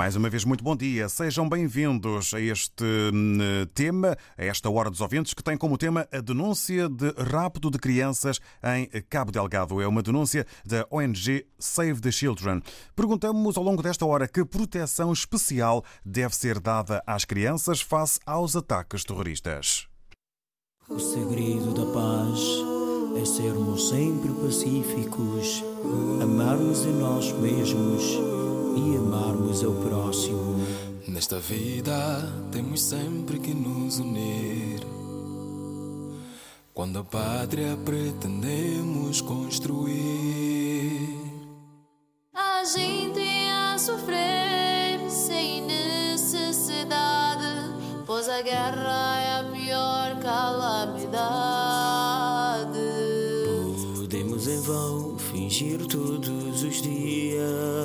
Mais uma vez, muito bom dia. Sejam bem-vindos a este hum, tema, a esta Hora dos Ouvintes, que tem como tema a denúncia de rapto de crianças em Cabo Delgado. É uma denúncia da ONG Save the Children. Perguntamos ao longo desta hora que proteção especial deve ser dada às crianças face aos ataques terroristas. O segredo da paz é sermos sempre pacíficos, amarmos a nós mesmos e amarmos ao próximo. Nesta vida temos sempre que nos unir. Quando a pátria pretendemos construir. A gente a sofrer sem necessidade, pois a guerra é a pior calamidade. Podemos em vão fingir todos os dias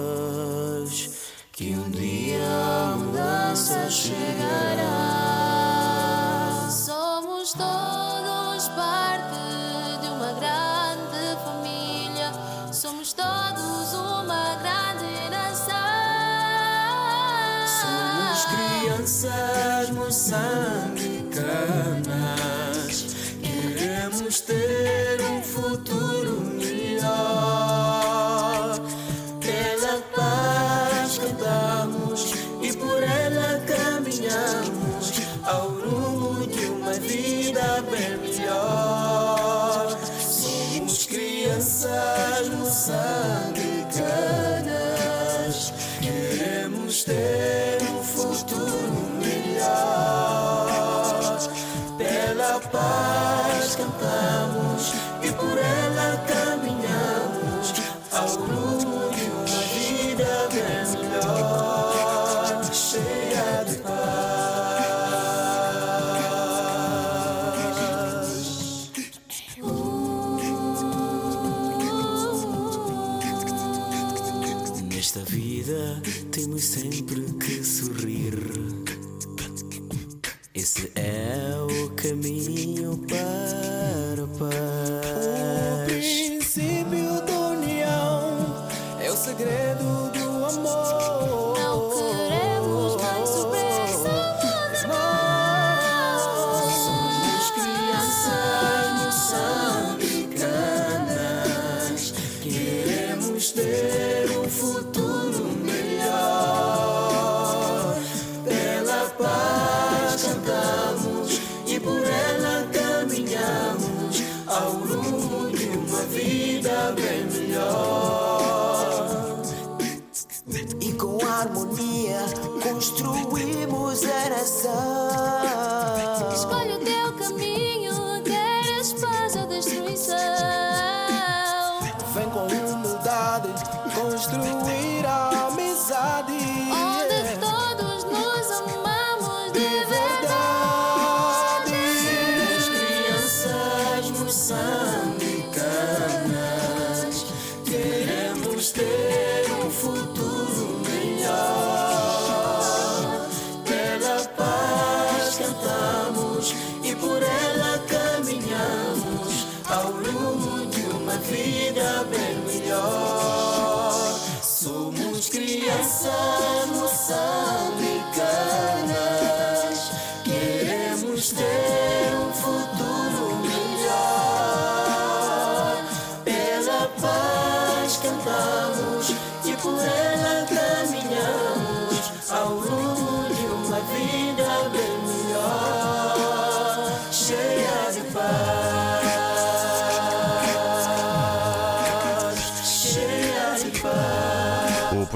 Nesta vida temos sempre que sorrir.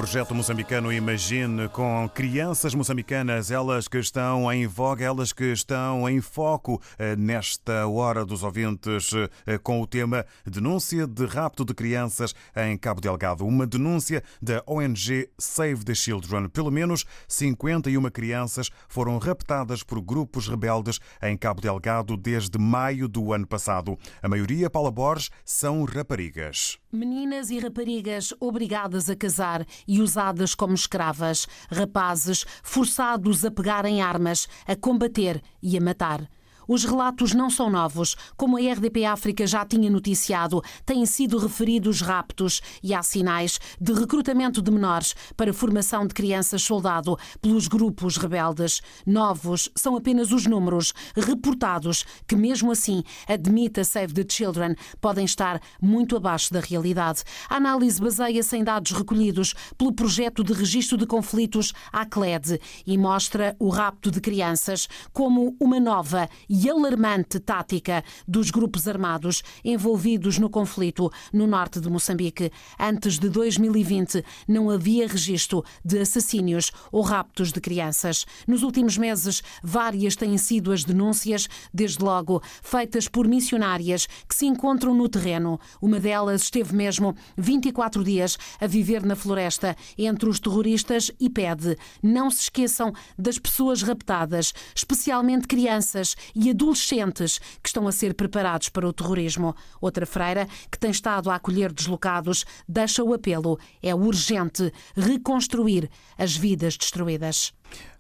Projeto moçambicano Imagine com crianças moçambicanas, elas que estão em voga, elas que estão em foco eh, nesta hora dos ouvintes eh, com o tema Denúncia de rapto de crianças em Cabo Delgado. Uma denúncia da ONG Save the Children. Pelo menos 51 crianças foram raptadas por grupos rebeldes em Cabo Delgado desde maio do ano passado. A maioria, Paula Borges, são raparigas. Meninas e raparigas obrigadas a casar e usadas como escravas. Rapazes forçados a pegarem armas, a combater e a matar. Os relatos não são novos. Como a RDP África já tinha noticiado, têm sido referidos raptos e há sinais de recrutamento de menores para formação de crianças soldado pelos grupos rebeldes. Novos são apenas os números reportados, que mesmo assim, admite a Save the Children, podem estar muito abaixo da realidade. A análise baseia-se em dados recolhidos pelo projeto de registro de conflitos ACLED e mostra o rapto de crianças como uma nova e e alarmante tática dos grupos armados envolvidos no conflito no norte de Moçambique. Antes de 2020, não havia registro de assassínios ou raptos de crianças. Nos últimos meses, várias têm sido as denúncias, desde logo feitas por missionárias que se encontram no terreno. Uma delas esteve mesmo 24 dias a viver na floresta entre os terroristas e pede: não se esqueçam das pessoas raptadas, especialmente crianças e adolescentes que estão a ser preparados para o terrorismo. Outra freira, que tem estado a acolher deslocados, deixa o apelo: é urgente reconstruir as vidas destruídas.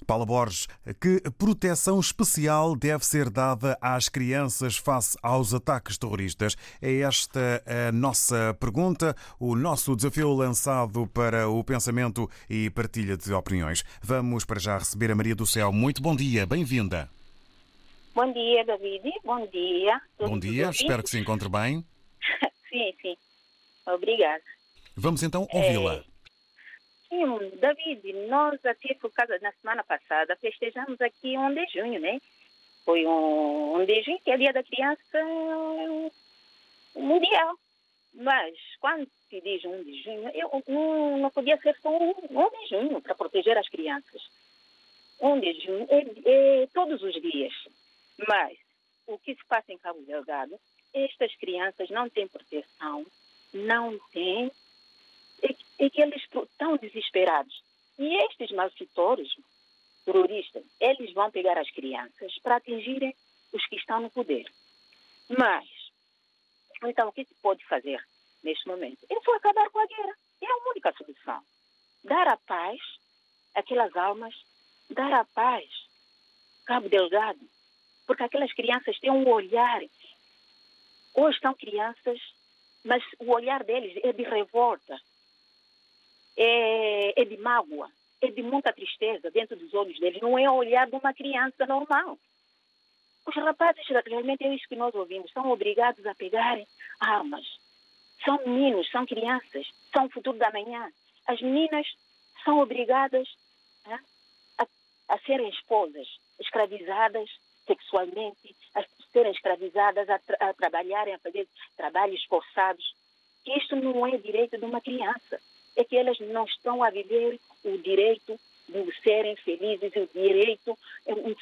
Paula Borges, que proteção especial deve ser dada às crianças face aos ataques terroristas? É esta a nossa pergunta, o nosso desafio lançado para o pensamento e partilha de opiniões. Vamos para já receber a Maria do Céu. Muito bom dia, bem-vinda. Bom dia, David. Bom dia. Bom dia, espero que se encontre bem. sim, sim. Obrigada. Vamos então ouvi-la. É... Sim, David, nós aqui por causa na semana passada festejamos aqui 1 de junho, né? Foi um 1 de junho que é dia da criança mundial. Mas quando se diz 1 de junho, eu, não, não podia ser só 1 de junho para proteger as crianças. 1 de junho é, é todos os dias. Mas o que se passa em Cabo Delgado, estas crianças não têm proteção, não têm, e, que eles estão desesperados. E estes malfeitores, terroristas, eles vão pegar as crianças para atingirem os que estão no poder. Mas, então, o que se pode fazer neste momento? É só acabar com a guerra. É a única solução. Dar a paz àquelas almas, dar a paz. Cabo Delgado porque aquelas crianças têm um olhar. Hoje são crianças, mas o olhar deles é de revolta, é, é de mágoa, é de muita tristeza dentro dos olhos deles. Não é o olhar de uma criança normal. Os rapazes, realmente é isso que nós ouvimos, são obrigados a pegarem armas. São meninos, são crianças, são o futuro da manhã. As meninas são obrigadas né, a, a serem esposas, escravizadas, sexualmente, a serem escravizadas, a, tra a trabalharem, a fazer trabalhos forçados. Isto não é direito de uma criança. É que elas não estão a viver o direito de serem felizes, o direito.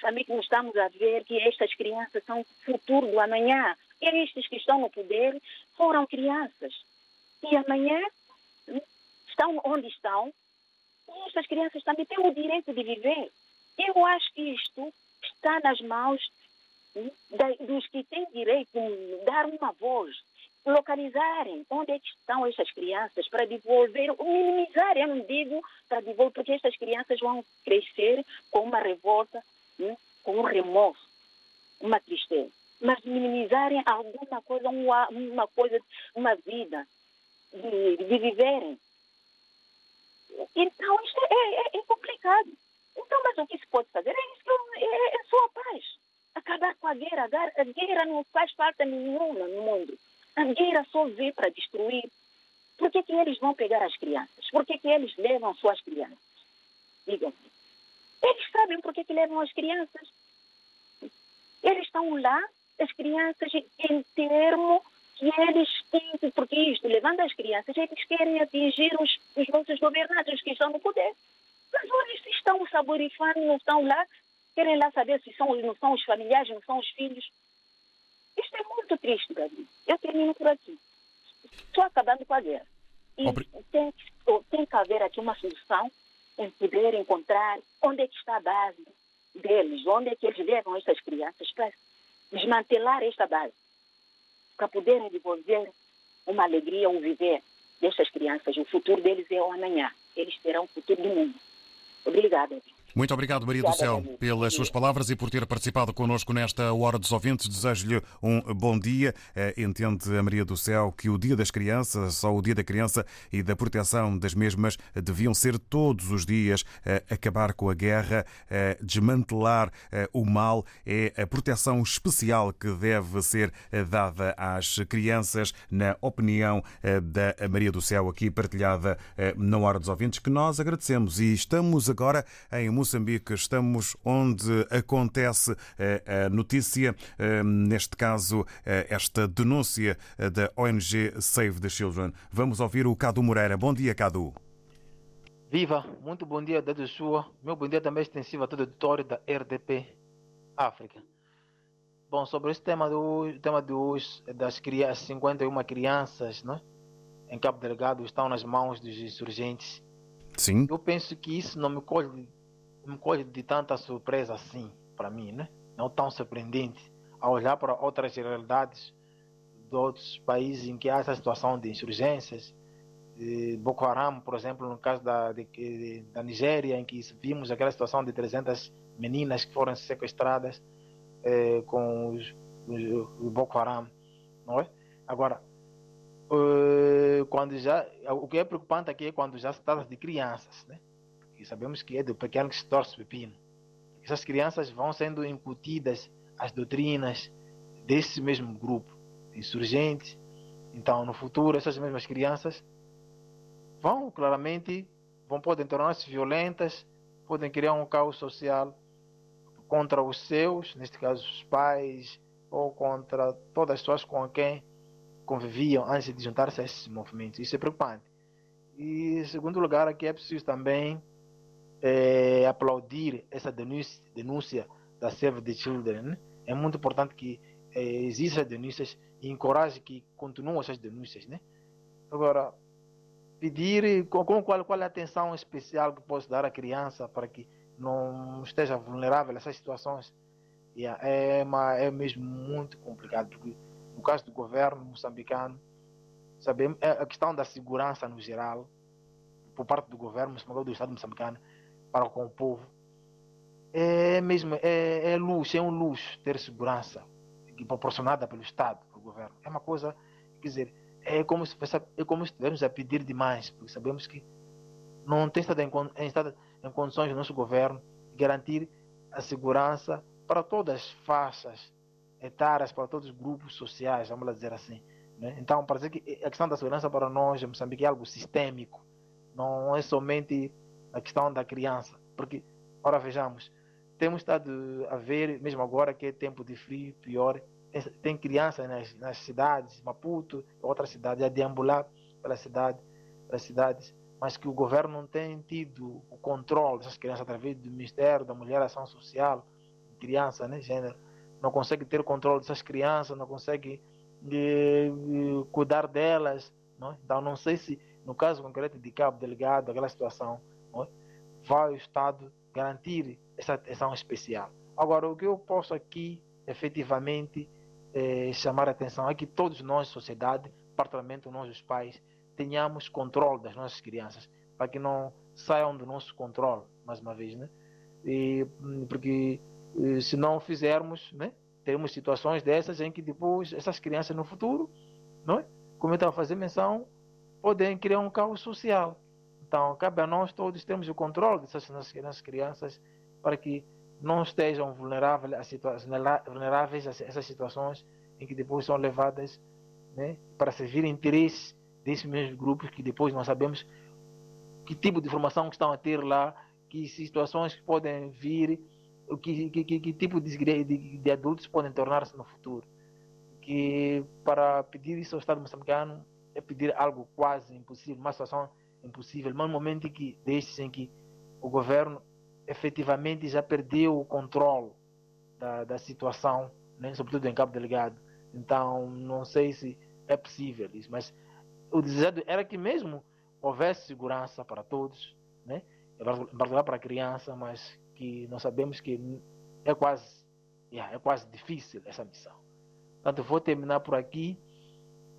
Também que nós estamos a ver que estas crianças são o futuro do amanhã. E estes que estão no poder foram crianças. E amanhã estão onde estão. E estas crianças também têm o direito de viver. Eu acho que isto está nas mãos dos que têm direito de dar uma voz, localizarem onde é estão essas crianças para devolver, minimizar, eu não digo para devolver, porque estas crianças vão crescer com uma revolta, né, com um remorso, uma tristeza. Mas minimizarem alguma coisa, uma, uma coisa, uma vida, de, de viverem. Então, isto é, é, é complicado. Então, mas o que se pode fazer é isso que eu, é, é só a paz. Acabar com a guerra. A guerra não faz falta nenhuma no mundo. A guerra só vem para destruir. Por que, que eles vão pegar as crianças? Por que, que eles levam suas crianças? Digam. Eles sabem por que, que levam as crianças. Eles estão lá, as crianças, em termo que eles têm, porque isto, levando as crianças, eles querem atingir os, os nossos governantes que estão no poder. Mas se estão saborifando, não estão lá, querem lá saber se são, não são os familiares, não são os filhos. Isto é muito triste, Davi. Eu termino por aqui. Estou acabando com a guerra. E tem, tem que haver aqui uma solução em poder encontrar onde é que está a base deles, onde é que eles levam estas crianças para desmantelar esta base, para poderem desenvolver uma alegria, um viver destas crianças. O futuro deles é o amanhã. Eles terão o futuro do mundo. Obrigada. Muito obrigado, Maria do Céu, pelas suas palavras e por ter participado connosco nesta Hora dos Ouvintes. Desejo-lhe um bom dia. Eh, entende a Maria do Céu que o Dia das Crianças, só o Dia da Criança e da proteção das mesmas, deviam ser todos os dias eh, acabar com a guerra, eh, desmantelar o mal. É a proteção especial que deve ser dada às crianças, na opinião da Maria do Céu, aqui partilhada na Hora dos Ouvintes, que nós agradecemos. E estamos agora em música Moçambique. Estamos onde acontece eh, a notícia, eh, neste caso, eh, esta denúncia da ONG Save the Children. Vamos ouvir o Cadu Moreira. Bom dia, Cadu. Viva, muito bom dia desde sua. Meu bom dia também é extensivo a todo o auditório da RDP África. Bom, sobre esse tema do tema de hoje, das crianças, 51 crianças, né, em Cabo Delgado estão nas mãos dos insurgentes. Sim. Eu penso que isso não me colhe me colhe de tanta surpresa assim, para mim, né? Não tão surpreendente, a olhar para outras realidades de outros países em que há essa situação de insurgências. Boko Haram, por exemplo, no caso da, de, da Nigéria, em que vimos aquela situação de 300 meninas que foram sequestradas eh, com os, os, o Boko Haram, não é? Agora, eh, quando já, o que é preocupante aqui é quando já se trata de crianças, né? E sabemos que é do pequeno que se torce o pepino. Essas crianças vão sendo incutidas as doutrinas desse mesmo grupo insurgente. Então, no futuro, essas mesmas crianças vão claramente vão podem tornar-se violentas, podem criar um caos social contra os seus, neste caso os pais, ou contra todas as pessoas com quem conviviam antes de juntar-se a esses movimentos. Isso é preocupante. E, em segundo lugar, aqui é preciso também é, aplaudir essa denúncia, denúncia da Save the Children. Né? É muito importante que é, existam denúncias e encoraje que continuem essas denúncias. Né? Agora, pedir com, com qual, qual é a atenção especial que posso dar à criança para que não esteja vulnerável a essas situações yeah, é, uma, é mesmo muito complicado, no caso do governo moçambicano, sabemos, é a questão da segurança no geral, por parte do governo do Estado moçambicano, para com o povo. É mesmo, é, é é um luxo ter segurança proporcionada pelo Estado, pelo governo. É uma coisa, quer dizer, é como se, é como se estivermos a pedir demais, porque sabemos que não tem estado em, em, estado em condições do nosso governo garantir a segurança para todas as faixas etárias, para todos os grupos sociais, vamos dizer assim. Né? Então, parece que a questão da segurança para nós, em Moçambique, é algo sistêmico, não é somente a questão da criança. Porque, ora vejamos, temos estado a ver, mesmo agora que é tempo de frio, pior, tem crianças nas, nas cidades, Maputo, outras cidades, a deambular pela cidade, pelas cidades, mas que o governo não tem tido o controle dessas crianças através do Ministério da Mulher Ação Social, criança, né, gênero, não consegue ter controle dessas crianças, não consegue eh, cuidar delas, não? É? então não sei se no caso concreto de Cabo Delegado, aquela situação, vai o Estado garantir essa atenção especial. Agora, o que eu posso aqui efetivamente é, chamar a atenção é que todos nós, sociedade, particularmente nós, os pais, tenhamos controle das nossas crianças, para que não saiam do nosso controle, mais uma vez, né? E, porque eh, se não fizermos, né, teremos situações dessas em que depois essas crianças no futuro, não é? como eu estava a fazer menção, podem criar um caos social. Então, cabe a nós todos termos o controle dessas nossas crianças para que não estejam vulneráveis a, situa vulneráveis a essas situações em que depois são levadas né, para servir interesses desses mesmos grupos que depois não sabemos que tipo de informação que estão a ter lá, que situações que podem vir, que, que, que, que tipo de, de, de adultos podem tornar-se no futuro. que para pedir isso ao Estado moçambicano é pedir algo quase impossível, uma situação impossível, mas no momento em que destes em que o governo efetivamente já perdeu o controle da, da situação, né, sobretudo em Cabo Delegado. Então, não sei se é possível isso, mas o desejo era que mesmo houvesse segurança para todos, né, em particular para a criança, mas que nós sabemos que é quase, yeah, é quase difícil essa missão. Portanto, vou terminar por aqui.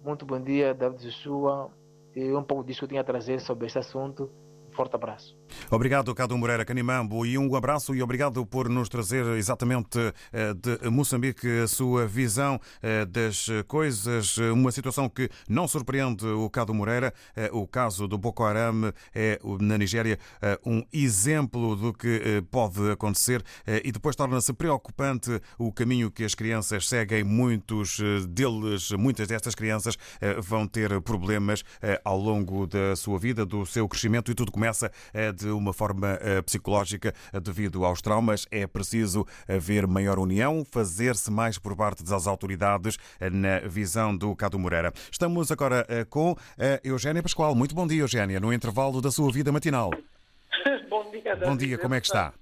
Muito bom dia, David Joshua. E um pouco disso que eu tinha a trazer sobre este assunto. Forte abraço. Obrigado, Cado Moreira Canimambo, e um abraço e obrigado por nos trazer exatamente eh, de Moçambique a sua visão eh, das coisas, uma situação que não surpreende o Cado Moreira. Eh, o caso do Boko Haram é, na Nigéria, um exemplo do que pode acontecer e depois torna-se preocupante o caminho que as crianças seguem. Muitos deles, muitas destas crianças vão ter problemas ao longo da sua vida, do seu crescimento e tudo começa de uma forma eh, psicológica eh, devido aos traumas. É preciso haver maior união, fazer-se mais por parte das autoridades na visão do Cado Moreira. Estamos agora com a Eugénia Pascoal. Muito bom dia, Eugénia, no intervalo da sua vida matinal. bom dia, Bom dia, como é que está?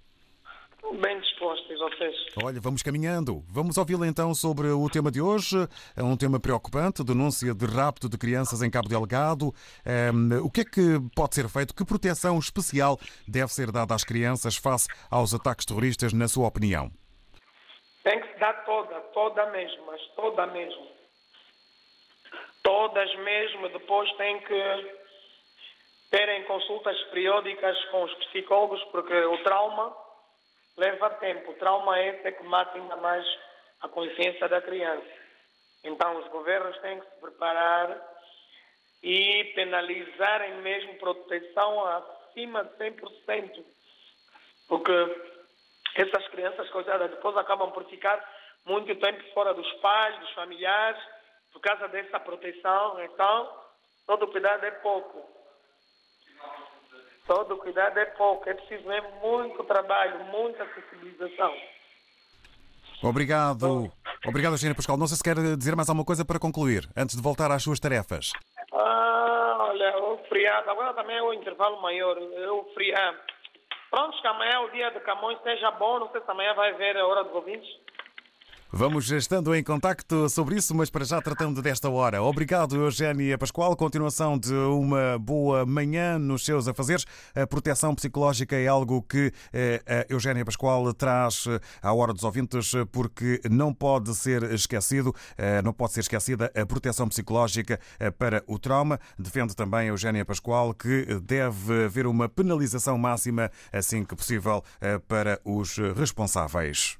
Bem disposto, e vocês? Olha, vamos caminhando. Vamos ouvi-la então sobre o tema de hoje. É um tema preocupante, denúncia de rapto de crianças em Cabo Delgado. Um, o que é que pode ser feito? Que proteção especial deve ser dada às crianças face aos ataques terroristas, na sua opinião? Tem que se dar toda, toda mesmo, mas toda mesmo. Todas mesmo. Depois tem que terem consultas periódicas com os psicólogos, porque o trauma leva tempo. O trauma esse é que mata ainda mais a consciência da criança. Então, os governos têm que se preparar e penalizarem mesmo proteção acima de 100%. Porque essas crianças, coitadas, depois acabam por ficar muito tempo fora dos pais, dos familiares, por causa dessa proteção. Então, todo cuidado é pouco. Todo cuidado é pouco, é preciso mesmo muito trabalho, muita sensibilização. Obrigado. Obrigado, Eugênia Pascal. Não sei se quer dizer mais alguma coisa para concluir, antes de voltar às suas tarefas. Ah, olha, o feriado, agora também é o intervalo maior, é o feriado. Pronto, que amanhã é o dia de Camões, seja bom, não sei se amanhã vai ver a hora dos ouvintes. Vamos estando em contacto sobre isso, mas para já tratando desta hora. Obrigado, Eugénia Pascoal. Continuação de uma boa manhã nos seus afazeres. A proteção psicológica é algo que eh, a Eugénia Pascoal traz eh, à hora dos ouvintes, porque não pode ser esquecido, eh, não pode ser esquecida a proteção psicológica para o trauma. Defende também a Eugénia Pascoal que deve haver uma penalização máxima, assim que possível, para os responsáveis.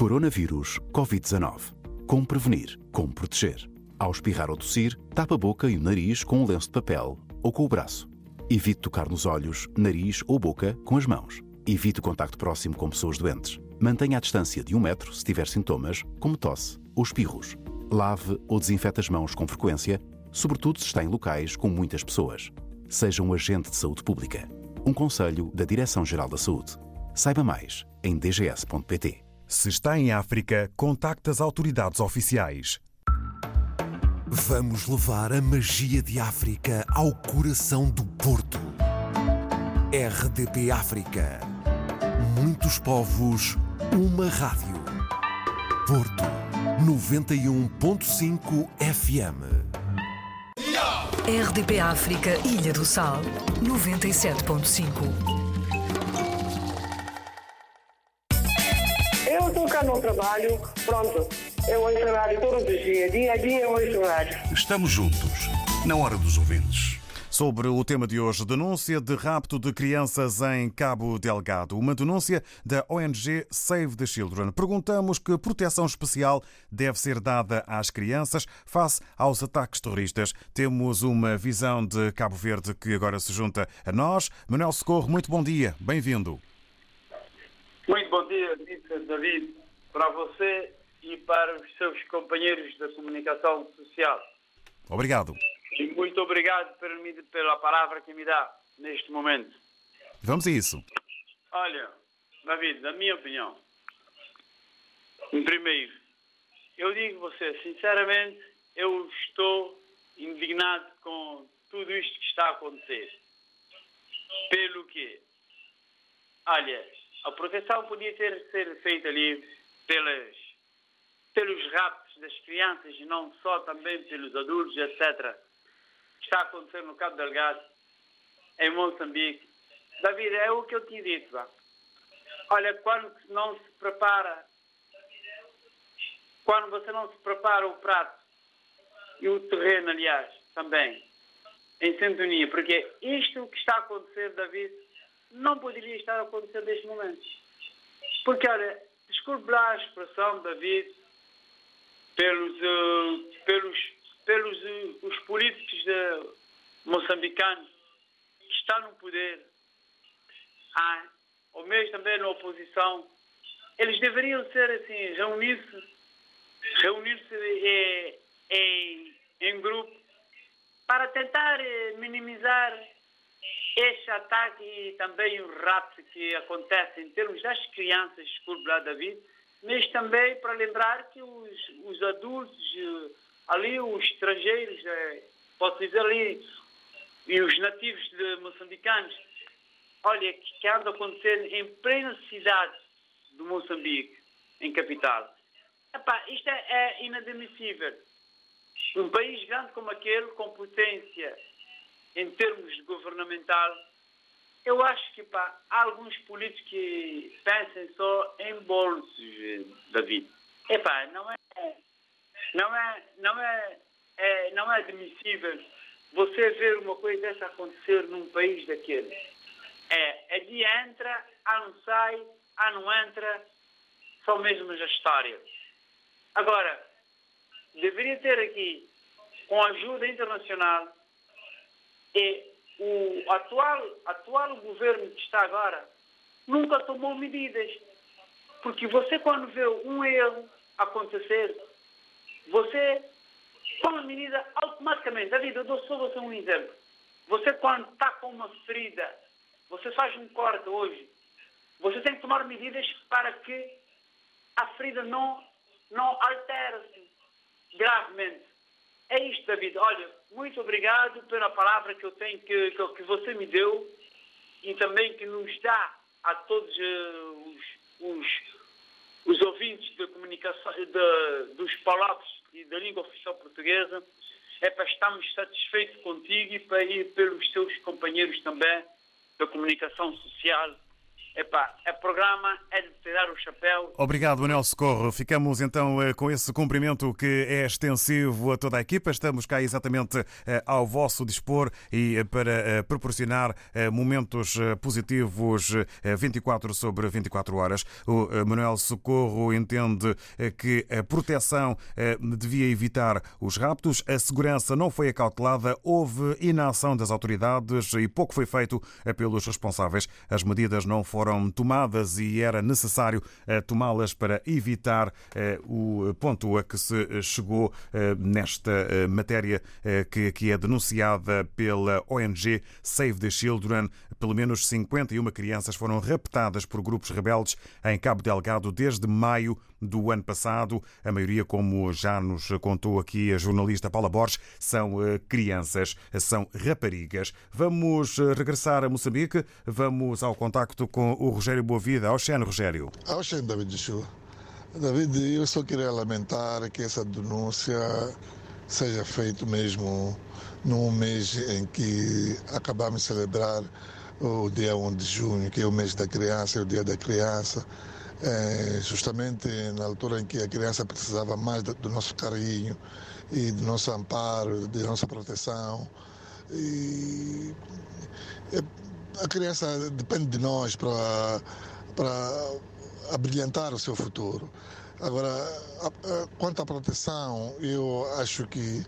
Coronavírus Covid-19. Como prevenir? Como proteger? Ao espirrar ou tossir, tapa a boca e o nariz com um lenço de papel ou com o braço. Evite tocar nos olhos, nariz ou boca com as mãos. Evite o contacto próximo com pessoas doentes. Mantenha a distância de um metro se tiver sintomas, como tosse ou espirros. Lave ou desinfete as mãos com frequência, sobretudo se está em locais com muitas pessoas. Seja um agente de saúde pública. Um conselho da Direção-Geral da Saúde. Saiba mais em dgs.pt. Se está em África, contacte as autoridades oficiais. Vamos levar a magia de África ao coração do Porto. RDP África. Muitos povos, uma rádio. Porto 91.5 FM. RDP África, Ilha do Sal, 97.5. trabalho, pronto. Eu ouço rádio todos os dias, dia a dia eu ouço rádio. Estamos juntos, na hora dos ouvintes. Sobre o tema de hoje, denúncia de rapto de crianças em Cabo Delgado. Uma denúncia da ONG Save the Children. Perguntamos que proteção especial deve ser dada às crianças face aos ataques terroristas. Temos uma visão de Cabo Verde que agora se junta a nós. Manuel Socorro, muito bom dia. Bem-vindo. Muito bom dia, David, para você e para os seus companheiros da comunicação social. Obrigado. E muito obrigado pela palavra que me dá neste momento. Vamos a isso. Olha, David, na minha opinião, Primeiro, eu digo você, sinceramente, eu estou indignado com tudo isto que está a acontecer. Pelo que, olha, a proteção podia ter ser feita ali pelas, pelos raptos das crianças e não só também pelos adultos, etc. Está a acontecer no Cabo Delgado, em Moçambique. David, é o que eu tinha dito. Vá. Olha, quando não se prepara, quando você não se prepara o prato e o terreno, aliás, também, em sintonia, porque isto que está a acontecer, David, não poderia estar a acontecer neste momento. Porque, olha, desculpe lá a expressão, David, pelos, uh, pelos, pelos uh, os políticos de moçambicanos que estão no poder, ah, ou mesmo também na oposição, eles deveriam ser assim, reunir-se, reunir-se em, em, em grupo para tentar eh, minimizar este ataque e também o rapto que acontece em termos das crianças, desculpe lá, David, mas também para lembrar que os, os adultos, eh, ali os estrangeiros, eh, posso dizer ali, e os nativos de moçambicanos, olha, que, que anda acontecendo em plena cidade de Moçambique, em capital. Epá, isto é, é inadmissível. Um país grande como aquele, com potência em termos de governamental, eu acho que pá, há alguns políticos que pensam só em bolsos, David. Epá, não é, não é, não é, é, não é admissível você ver uma coisa dessa acontecer num país daquele. É, é dia entra, a não sai, a não entra, são mesmo as histórias. Agora, deveria ter aqui, com ajuda internacional, e o atual, atual governo que está agora nunca tomou medidas. Porque você, quando vê um erro acontecer, você toma medida automaticamente. David, eu dou só você um exemplo. Você, quando está com uma ferida, você faz um corte hoje, você tem que tomar medidas para que a ferida não, não altere-se gravemente. É isto, David. Olha, muito obrigado pela palavra que eu tenho, que, que, você me deu e também que nos dá a todos uh, os, os, os, ouvintes de comunicação, de, dos palavras e da língua oficial portuguesa. É para estarmos satisfeitos contigo e, para, e pelos seus companheiros também da comunicação social Epá, o programa é de tirar o chapéu. Obrigado, Anel Socorro. Ficamos então eh, com esse cumprimento que é extensivo a toda a equipa. Estamos cá exatamente eh, ao vosso dispor e eh, para proporcionar momentos positivos 24 sobre 24 horas. O Manuel Socorro entende que a proteção devia evitar os raptos, a segurança não foi acautelada, houve inação das autoridades e pouco foi feito pelos responsáveis. As medidas não foram foram tomadas e era necessário eh, tomá-las para evitar eh, o ponto a que se chegou eh, nesta matéria que é denunciada pela ONG Save the Children. Pelo menos 51 crianças foram raptadas por grupos rebeldes em Cabo Delgado desde maio do ano passado. A maioria, como já nos contou aqui a jornalista Paula Borges, são crianças, são raparigas. Vamos regressar a Moçambique, vamos ao contacto com o Rogério Boavida. Oxene, Rogério. Oxene, David Chu. David, eu só queria lamentar que essa denúncia seja feita mesmo num mês em que acabamos de celebrar o dia 1 de junho, que é o mês da criança, é o dia da criança, é, justamente na altura em que a criança precisava mais do, do nosso carinho e do nosso amparo, de nossa proteção. E, é, a criança depende de nós para, para abrilhantar o seu futuro. Agora, a, a, quanto à proteção, eu acho que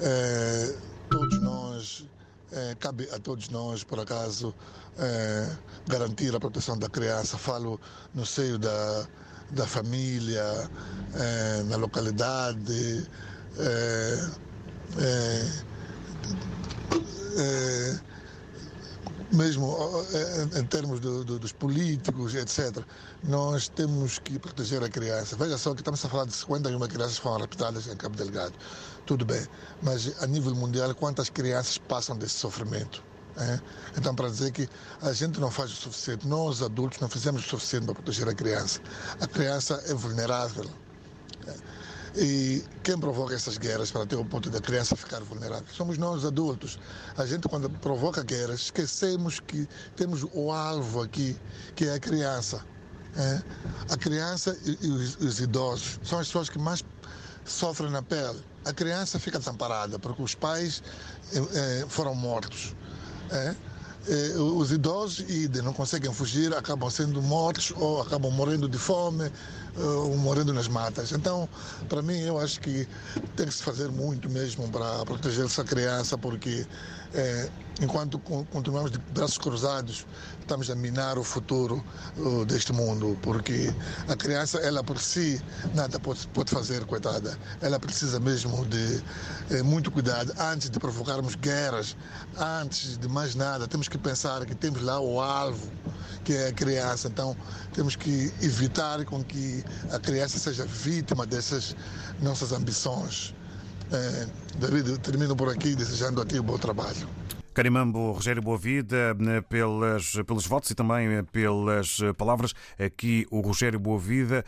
é, todos nós, é, cabe a todos nós, por acaso, é, garantir a proteção da criança. Falo no seio da, da família, na localidade. É, mesmo em termos do, do, dos políticos, etc., nós temos que proteger a criança. Veja só que estamos a falar de 51 crianças que foram raptadas em Cabo Delgado. Tudo bem, mas a nível mundial, quantas crianças passam desse sofrimento? É? Então, para dizer que a gente não faz o suficiente, nós adultos não fizemos o suficiente para proteger a criança. A criança é vulnerável. É? E quem provoca essas guerras para ter o ponto da criança ficar vulnerável? Somos nós adultos. A gente, quando provoca guerras, esquecemos que temos o alvo aqui, que é a criança. É? A criança e os, os idosos são as pessoas que mais sofrem na pele. A criança fica desamparada porque os pais é, foram mortos. É? os idosos idem, não conseguem fugir, acabam sendo mortos ou acabam morrendo de fome ou morrendo nas matas. Então, para mim, eu acho que tem que se fazer muito mesmo para proteger essa criança, porque é, enquanto continuamos de braços cruzados, estamos a minar o futuro uh, deste mundo, porque a criança, ela por si, nada pode, pode fazer, coitada. Ela precisa mesmo de é, muito cuidado. Antes de provocarmos guerras, antes de mais nada, temos que pensar que temos lá o alvo, que é a criança. Então, temos que evitar com que a criança seja vítima dessas nossas ambições. É, David, termino por aqui desejando a ti um bom trabalho. Carimambo Rogério Boavida né, pelas, pelos votos e também eh, pelas eh, palavras. Aqui o Rogério Boavida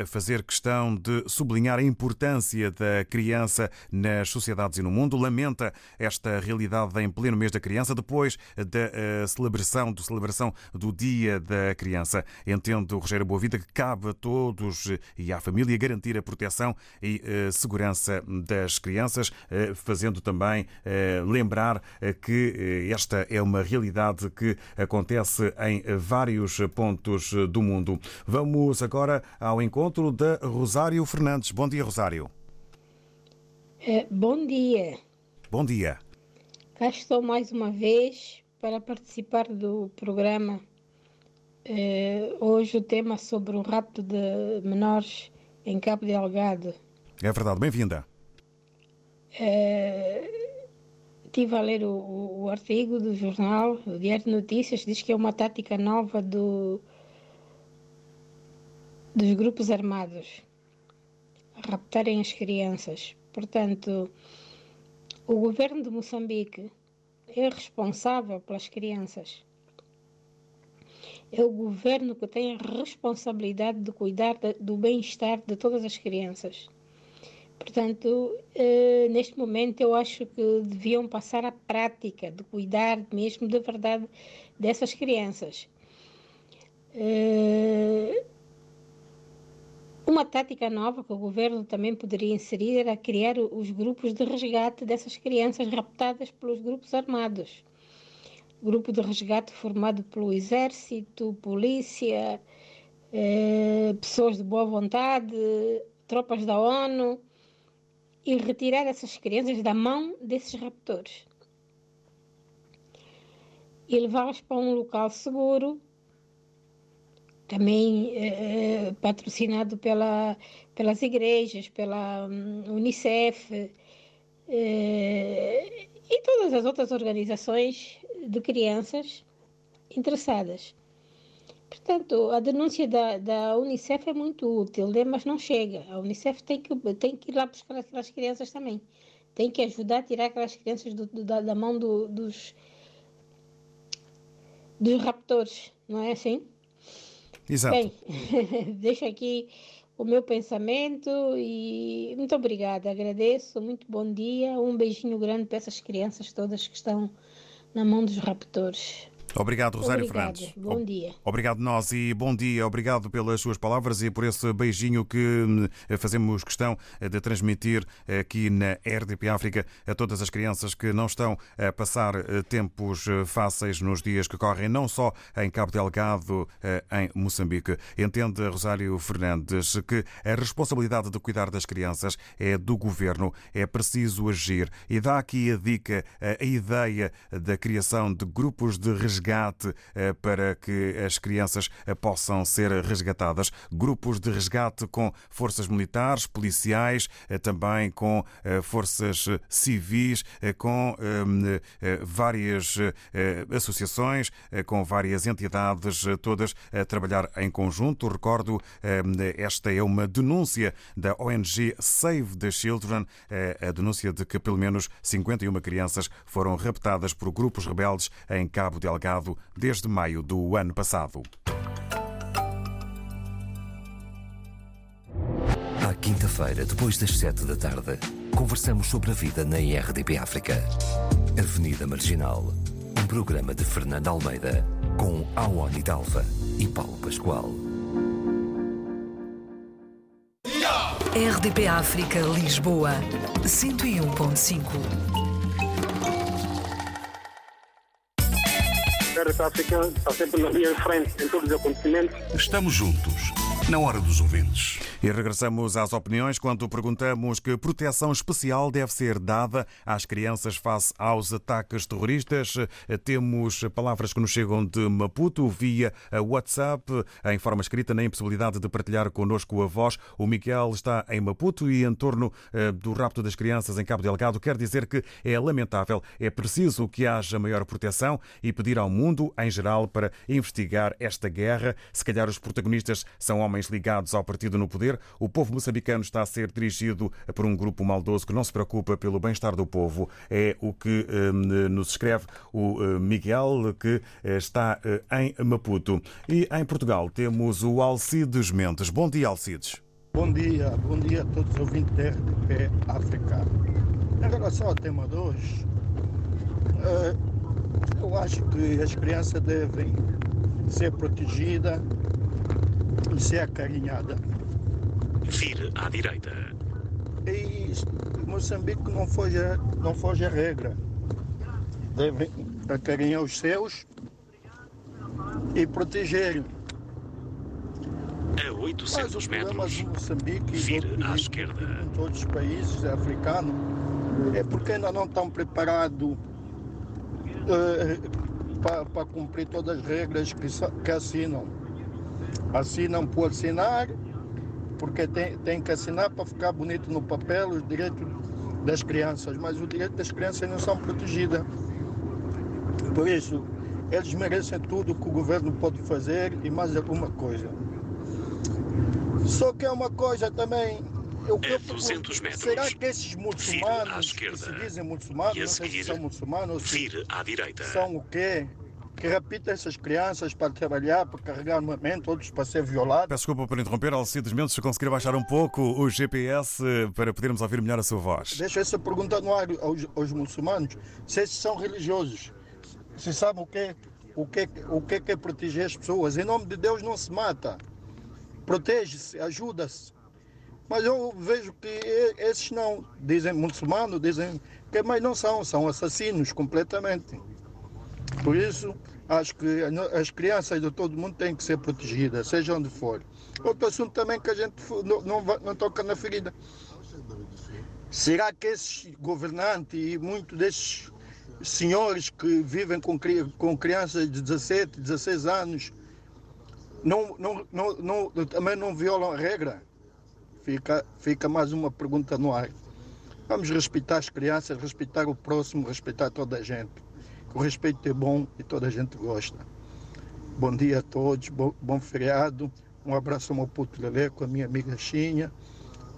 a fazer questão de sublinhar a importância da criança nas sociedades e no mundo. Lamenta esta realidade em pleno mês da criança, depois da eh, celebração, do celebração do Dia da Criança. Entende o Rogério Boavida que cabe a todos e à família garantir a proteção e segurança das crianças, fazendo também lembrar que eh, esta é uma realidade que acontece em vários pontos do mundo. Vamos agora ao encontro da Rosário Fernandes. Bom dia, Rosário. É, bom dia. Bom dia. Cá estou mais uma vez para participar do programa. É, hoje o tema sobre o rapto de menores em Cabo Delgado. É verdade, bem-vinda. É, estive a ler o, o, artigo do jornal, o Diário de Notícias, diz que é uma tática nova do, dos grupos armados raptarem as crianças. Portanto, o governo de Moçambique é responsável pelas crianças. É o governo que tem a responsabilidade de cuidar do bem-estar de todas as crianças. Portanto, eh, neste momento eu acho que deviam passar à prática de cuidar mesmo de verdade dessas crianças. Eh, uma tática nova que o governo também poderia inserir era criar os grupos de resgate dessas crianças raptadas pelos grupos armados. Grupo de resgate formado pelo exército, polícia, eh, pessoas de boa vontade, tropas da ONU e retirar essas crianças da mão desses raptores e levá-las para um local seguro, também eh, patrocinado pela, pelas igrejas, pela um, Unicef eh, e todas as outras organizações de crianças interessadas. Portanto, a denúncia da, da Unicef é muito útil, né? mas não chega. A Unicef tem que, tem que ir lá buscar aquelas crianças também. Tem que ajudar a tirar aquelas crianças do, do, da, da, mão do, dos, dos raptores, não é assim? Exato. Bem, deixo aqui o meu pensamento e muito obrigada, agradeço, muito bom dia, um beijinho grande para essas crianças todas que estão na mão dos raptores. Obrigado, Rosário Obrigado. Fernandes. Bom dia. Obrigado nós e bom dia. Obrigado pelas suas palavras e por esse beijinho que hum, fazemos questão de transmitir aqui na RDP África a todas as crianças que não estão a passar eh, tempos eh, fáceis nos dias que correm, não só em Cabo Delgado, eh, em Moçambique. Entende, Rosário Fernandes, que a responsabilidade de cuidar das crianças é do governo, é preciso agir e dá aqui a dica, a ideia da criação de grupos de resgate resgate para que as crianças possam ser resgatadas. Grupos de resgate com forças militares, policiais, também com forças civis, com várias associações, com várias entidades, todas a trabalhar em conjunto. Recordo, esta é uma denúncia da ONG Save the Children, a denúncia de que pelo menos 51 crianças foram raptadas por grupos rebeldes em Cabo Delgado desde maio do ano passado. À quinta-feira, depois das sete da tarde, conversamos sobre a vida na IRDP África. Avenida Marginal, um programa de Fernando Almeida com Awani Dalva e Paulo Pascoal. RDP África Lisboa 101.5 A África está sempre na linha de frente em todos os acontecimentos. Estamos juntos, na hora dos ouvintes. E regressamos às opiniões quando perguntamos que proteção especial deve ser dada às crianças face aos ataques terroristas. Temos palavras que nos chegam de Maputo via WhatsApp, em forma escrita, na impossibilidade de partilhar connosco a voz. O Miguel está em Maputo e em torno eh, do rapto das crianças em Cabo Delgado. Quer dizer que é lamentável, é preciso que haja maior proteção e pedir ao mundo, em geral, para investigar esta guerra. Se calhar os protagonistas são homens ligados ao partido no poder o povo moçambicano está a ser dirigido por um grupo maldoso que não se preocupa pelo bem-estar do povo. É o que hum, nos escreve o hum, Miguel, que eh, está eh, em Maputo. E em Portugal temos o Alcides Mendes. Bom dia, Alcides. Bom dia, bom dia a todos os ouvintes da RTP África. Em relação ao tema de hoje, eh, eu acho que as crianças devem ser protegidas e ser acarinhadas. Vire à direita. E Moçambique não foge, não foge a regra. Devem acarinhar os seus e proteger. A 800 metros, de Moçambique vire à esquerda. em todos os países africanos é porque ainda não estão preparados para cumprir todas as regras que, que assinam. Assinam por assinar porque tem, tem que assinar para ficar bonito no papel os direitos das crianças, mas os direitos das crianças não são protegidos. Por isso, eles merecem tudo que o governo pode fazer e mais alguma coisa. Só que é uma coisa também. Eu, a 200 metros. Será que esses muçulmanos que se dizem muçulmanos, não sei se são muçulmanos se à direita. são o quê? Que rapita essas crianças para trabalhar, para carregar armamento, outros para ser violados. Peço desculpa por interromper, Alcides Mendes, se conseguir baixar um pouco o GPS para podermos ouvir melhor a sua voz. Deixa essa pergunta no ar aos, aos muçulmanos, se esses são religiosos, se sabem o que, o, que, o que é proteger as pessoas. Em nome de Deus não se mata, protege-se, ajuda-se. Mas eu vejo que esses não, dizem muçulmanos, dizem que mas não são, são assassinos completamente. Por isso, acho que as crianças de todo mundo têm que ser protegidas, seja onde for. Outro assunto também que a gente não, não, não toca na ferida. Será que esses governantes e muitos desses senhores que vivem com, com crianças de 17, 16 anos não, não, não, não, também não violam a regra? Fica, fica mais uma pergunta no ar. Vamos respeitar as crianças, respeitar o próximo, respeitar toda a gente. O respeito é bom e toda a gente gosta. Bom dia a todos, bom, bom feriado. Um abraço ao meu puto Lelê, com a minha amiga Xinha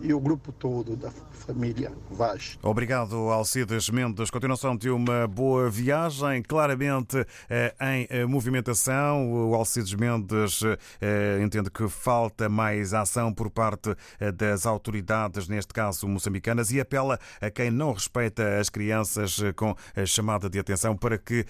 e o grupo todo da família Vaz. Obrigado, Alcides Mendes. Continuação de uma boa viagem, claramente eh, em eh, movimentação. O Alcides Mendes eh, entende que falta mais ação por parte das autoridades, neste caso moçambicanas, e apela a quem não respeita as crianças com chamada de atenção para que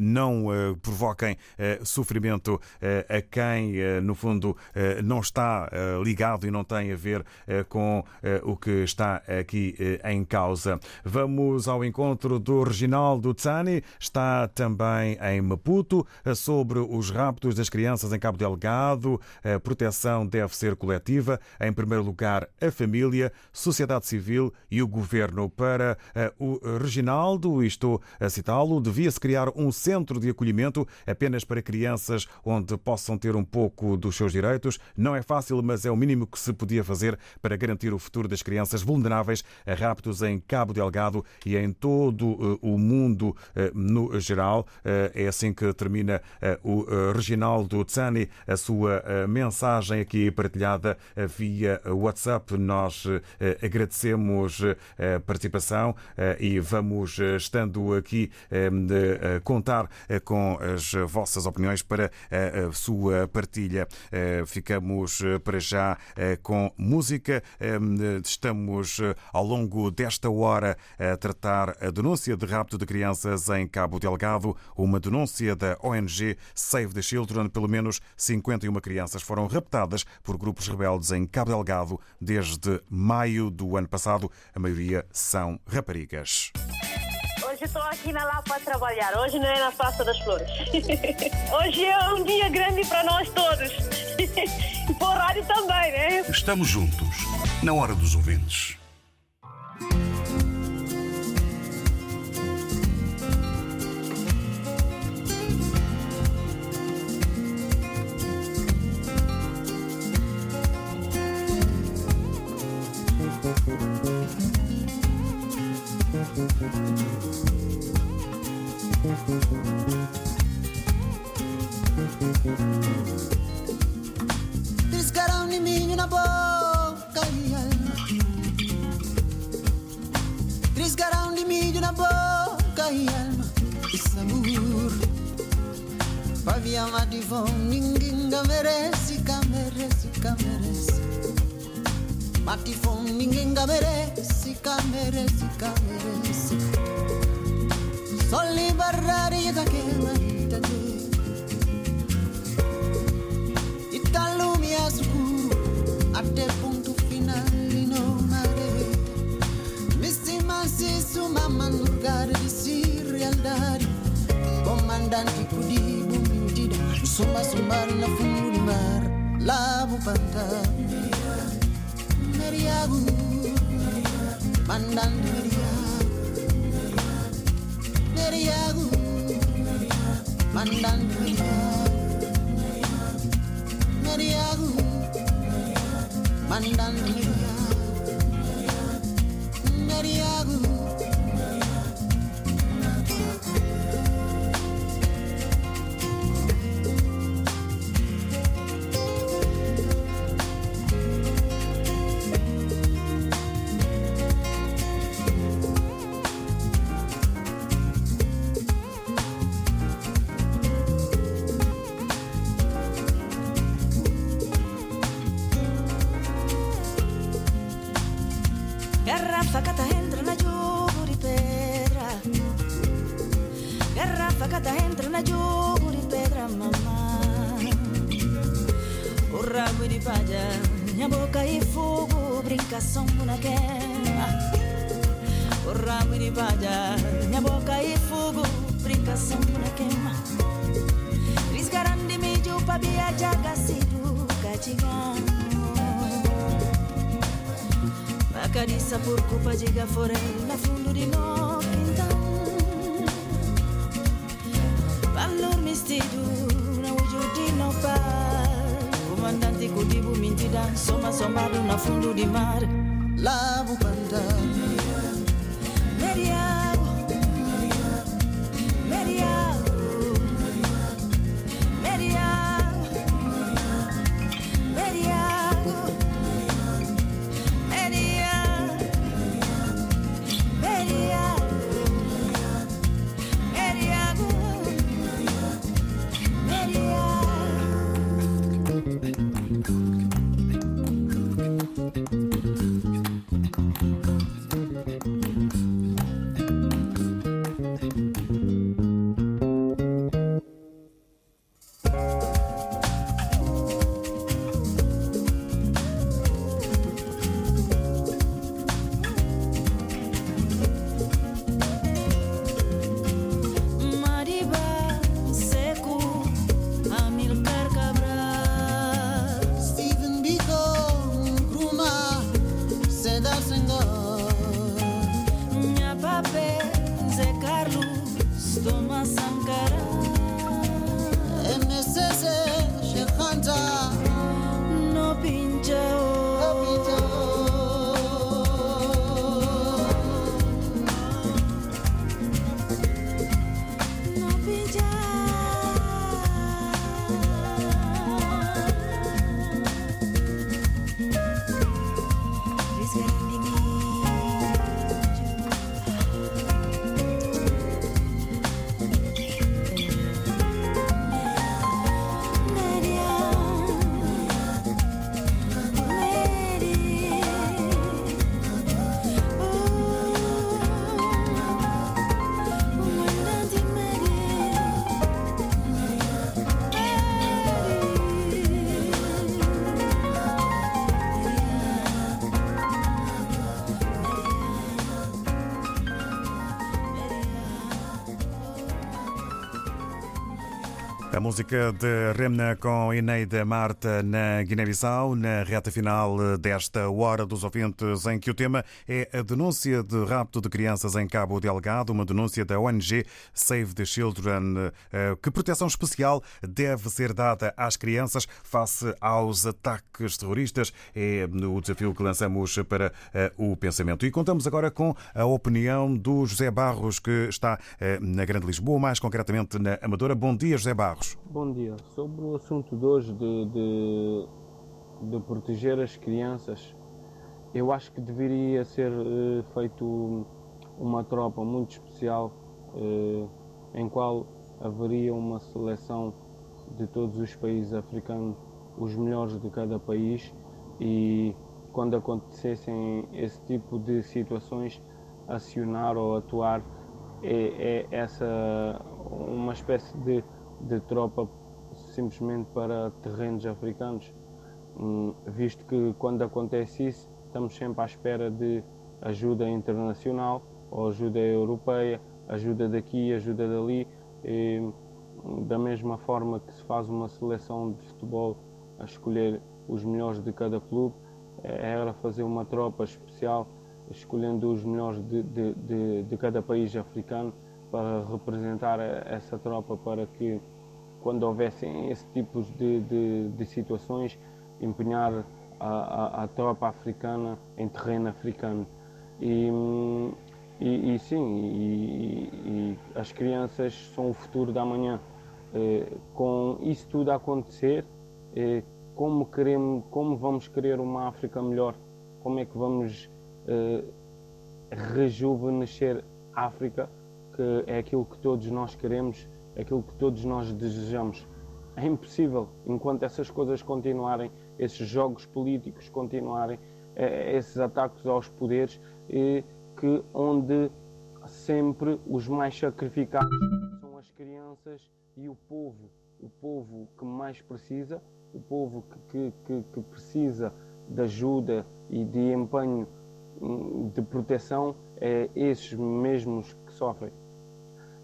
não provoquem sofrimento a quem, no fundo, não está ligado e não tem a ver com o que está aqui em causa. Vamos ao encontro do Reginaldo Tsani, está também em Maputo, sobre os raptos das crianças em Cabo Delgado. A proteção deve ser coletiva. Em primeiro lugar, a família, sociedade civil e o governo. Para o Reginaldo, e estou a citá-lo, devia-se criar um centro de acolhimento apenas para crianças onde possam ter um pouco dos seus direitos. Não é fácil, mas é o mínimo que se podia fazer para garantir o futuro das crianças a raptos em Cabo Delgado e em todo o mundo no geral. É assim que termina o Reginaldo Tsani a sua mensagem aqui partilhada via WhatsApp. Nós agradecemos a participação e vamos estando aqui contar com as vossas opiniões para a sua partilha. Ficamos para já com música. Estamos ao longo desta hora a tratar a denúncia de rapto de crianças em Cabo Delgado, uma denúncia da ONG Save the Children. Pelo menos 51 crianças foram raptadas por grupos rebeldes em Cabo Delgado desde maio do ano passado. A maioria são raparigas. Hoje estou aqui na Lapa a trabalhar. Hoje não é na Praça das Flores. Hoje é um dia grande para nós todos. E para o rádio também, né? Estamos juntos, na hora dos ouvintes. Triscarão de milho na boca e alma Triscarão de milho na boca e alma E sabor Pavia de vão Ninguém merece, merece, merece Mati fom ninguém merece, merece, merece Só Meriagu Mandanda falha. Minha boca e fogo, fricação na queima. Risgarando de mídia, pabia de agacido, catigando. Acariça por culpa de gaforém, na fundo de nó, então. Valor mistido não par Comandante Kudibu Mintidan Soma somado na fundo de mar Lavo Pantan música de Remna com Eneida Marta na Guiné-Bissau, na reta final desta Hora dos Ouvintes, em que o tema é a denúncia de rapto de crianças em Cabo Delgado, uma denúncia da ONG Save the Children. Eh, que proteção especial deve ser dada às crianças face aos ataques terroristas? É o desafio que lançamos para eh, o pensamento. E contamos agora com a opinião do José Barros, que está eh, na Grande Lisboa, mais concretamente na Amadora. Bom dia, José Barros. Bom dia. Sobre o assunto de hoje de, de, de proteger as crianças, eu acho que deveria ser uh, feito uma tropa muito especial uh, em qual haveria uma seleção de todos os países africanos, os melhores de cada país e quando acontecessem esse tipo de situações acionar ou atuar é, é essa uma espécie de de tropa simplesmente para terrenos africanos, hum, visto que quando acontece isso estamos sempre à espera de ajuda internacional ou ajuda europeia, ajuda daqui, ajuda dali. E, hum, da mesma forma que se faz uma seleção de futebol a escolher os melhores de cada clube, é, era fazer uma tropa especial escolhendo os melhores de, de, de, de cada país africano para representar essa tropa para que quando houvessem esse tipo de, de, de situações empenhar a, a, a, tropa africana em terreno africano. E, e, e sim e, e, as crianças são o futuro da manhã. Eh, com isso tudo a acontecer eh, como queremos como vamos querer uma África melhor? Como é que vamos eh, rejuvenescer a África que é aquilo que todos nós queremos, aquilo que todos nós desejamos. É impossível, enquanto essas coisas continuarem, esses jogos políticos continuarem, é, esses ataques aos poderes, que onde sempre os mais sacrificados são as crianças e o povo, o povo que mais precisa, o povo que, que, que precisa de ajuda e de empenho hum, de proteção, é esses mesmos que sofrem.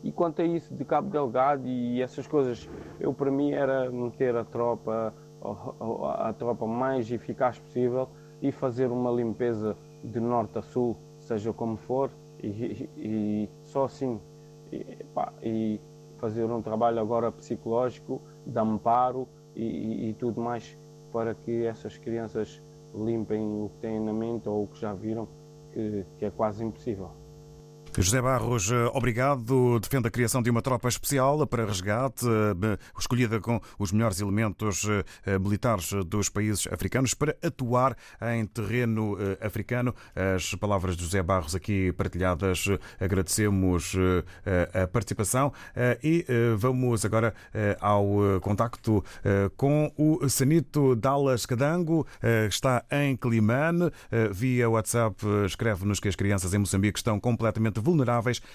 E quanto a isso de Cabo Delgado e essas coisas, eu para mim era meter a tropa, a, tropa mais eficaz possível e fazer uma limpeza de norte a sul, seja como for, e, e, e só assim. E, pá, e, fazer um trabalho agora psicológico, de amparo e, tudo mais para que essas crianças limpem o que têm na mente ou o que já viram, que, que é quase impossível. José Barros, eh, obrigado. Defende a criação de uma tropa especial para resgate, eh, escolhida com os melhores elementos eh, militares dos países africanos para atuar em terreno africano. As palavras de José Barros aqui partilhadas, agradecemos a participação e vamos agora ao contacto com o Sanito Dallas Cadango, está em Climane, via WhatsApp, escreve-nos que as crianças em Moçambique estão completamente vulneráveis,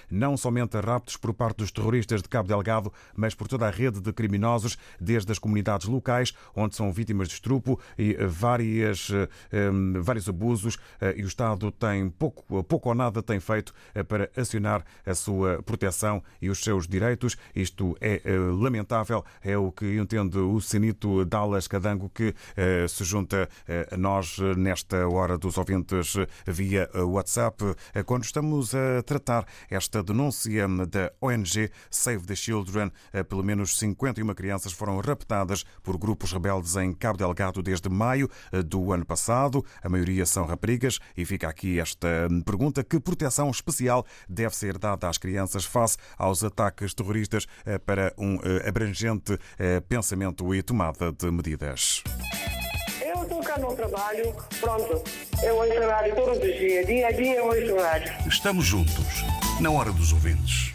não somente a raptos por parte dos terroristas de Cabo Delgado, mas por toda a rede de criminosos, desde as comunidades locais, onde são vítimas de estrupo e várias, eh, vários abusos, eh, e o Estado tem pouco, pouco ou nada tem feito eh, para acionar a sua proteção e os seus direitos. Isto é lamentável, é o que entende o Senito Dallas Cadango, que se junta a nós nesta hora dos ouvintes via WhatsApp, quando estamos a tratar esta denúncia da ONG Save the Children. Eh, pelo menos 51 crianças foram raptadas por grupos rebeldes em Cabo Delgado desde maio eh, do ano passado. A maioria são raparigas e fica aqui esta hum, pergunta: que proteção especial deve ser dada às crianças face aos ataques terroristas eh, para um abrangente pensamento e tomada de medidas? No trabalho, pronto. Eu ouço rádio todos os dias, dia a dia eu ouço rádio. Estamos juntos, na hora dos ouvintes.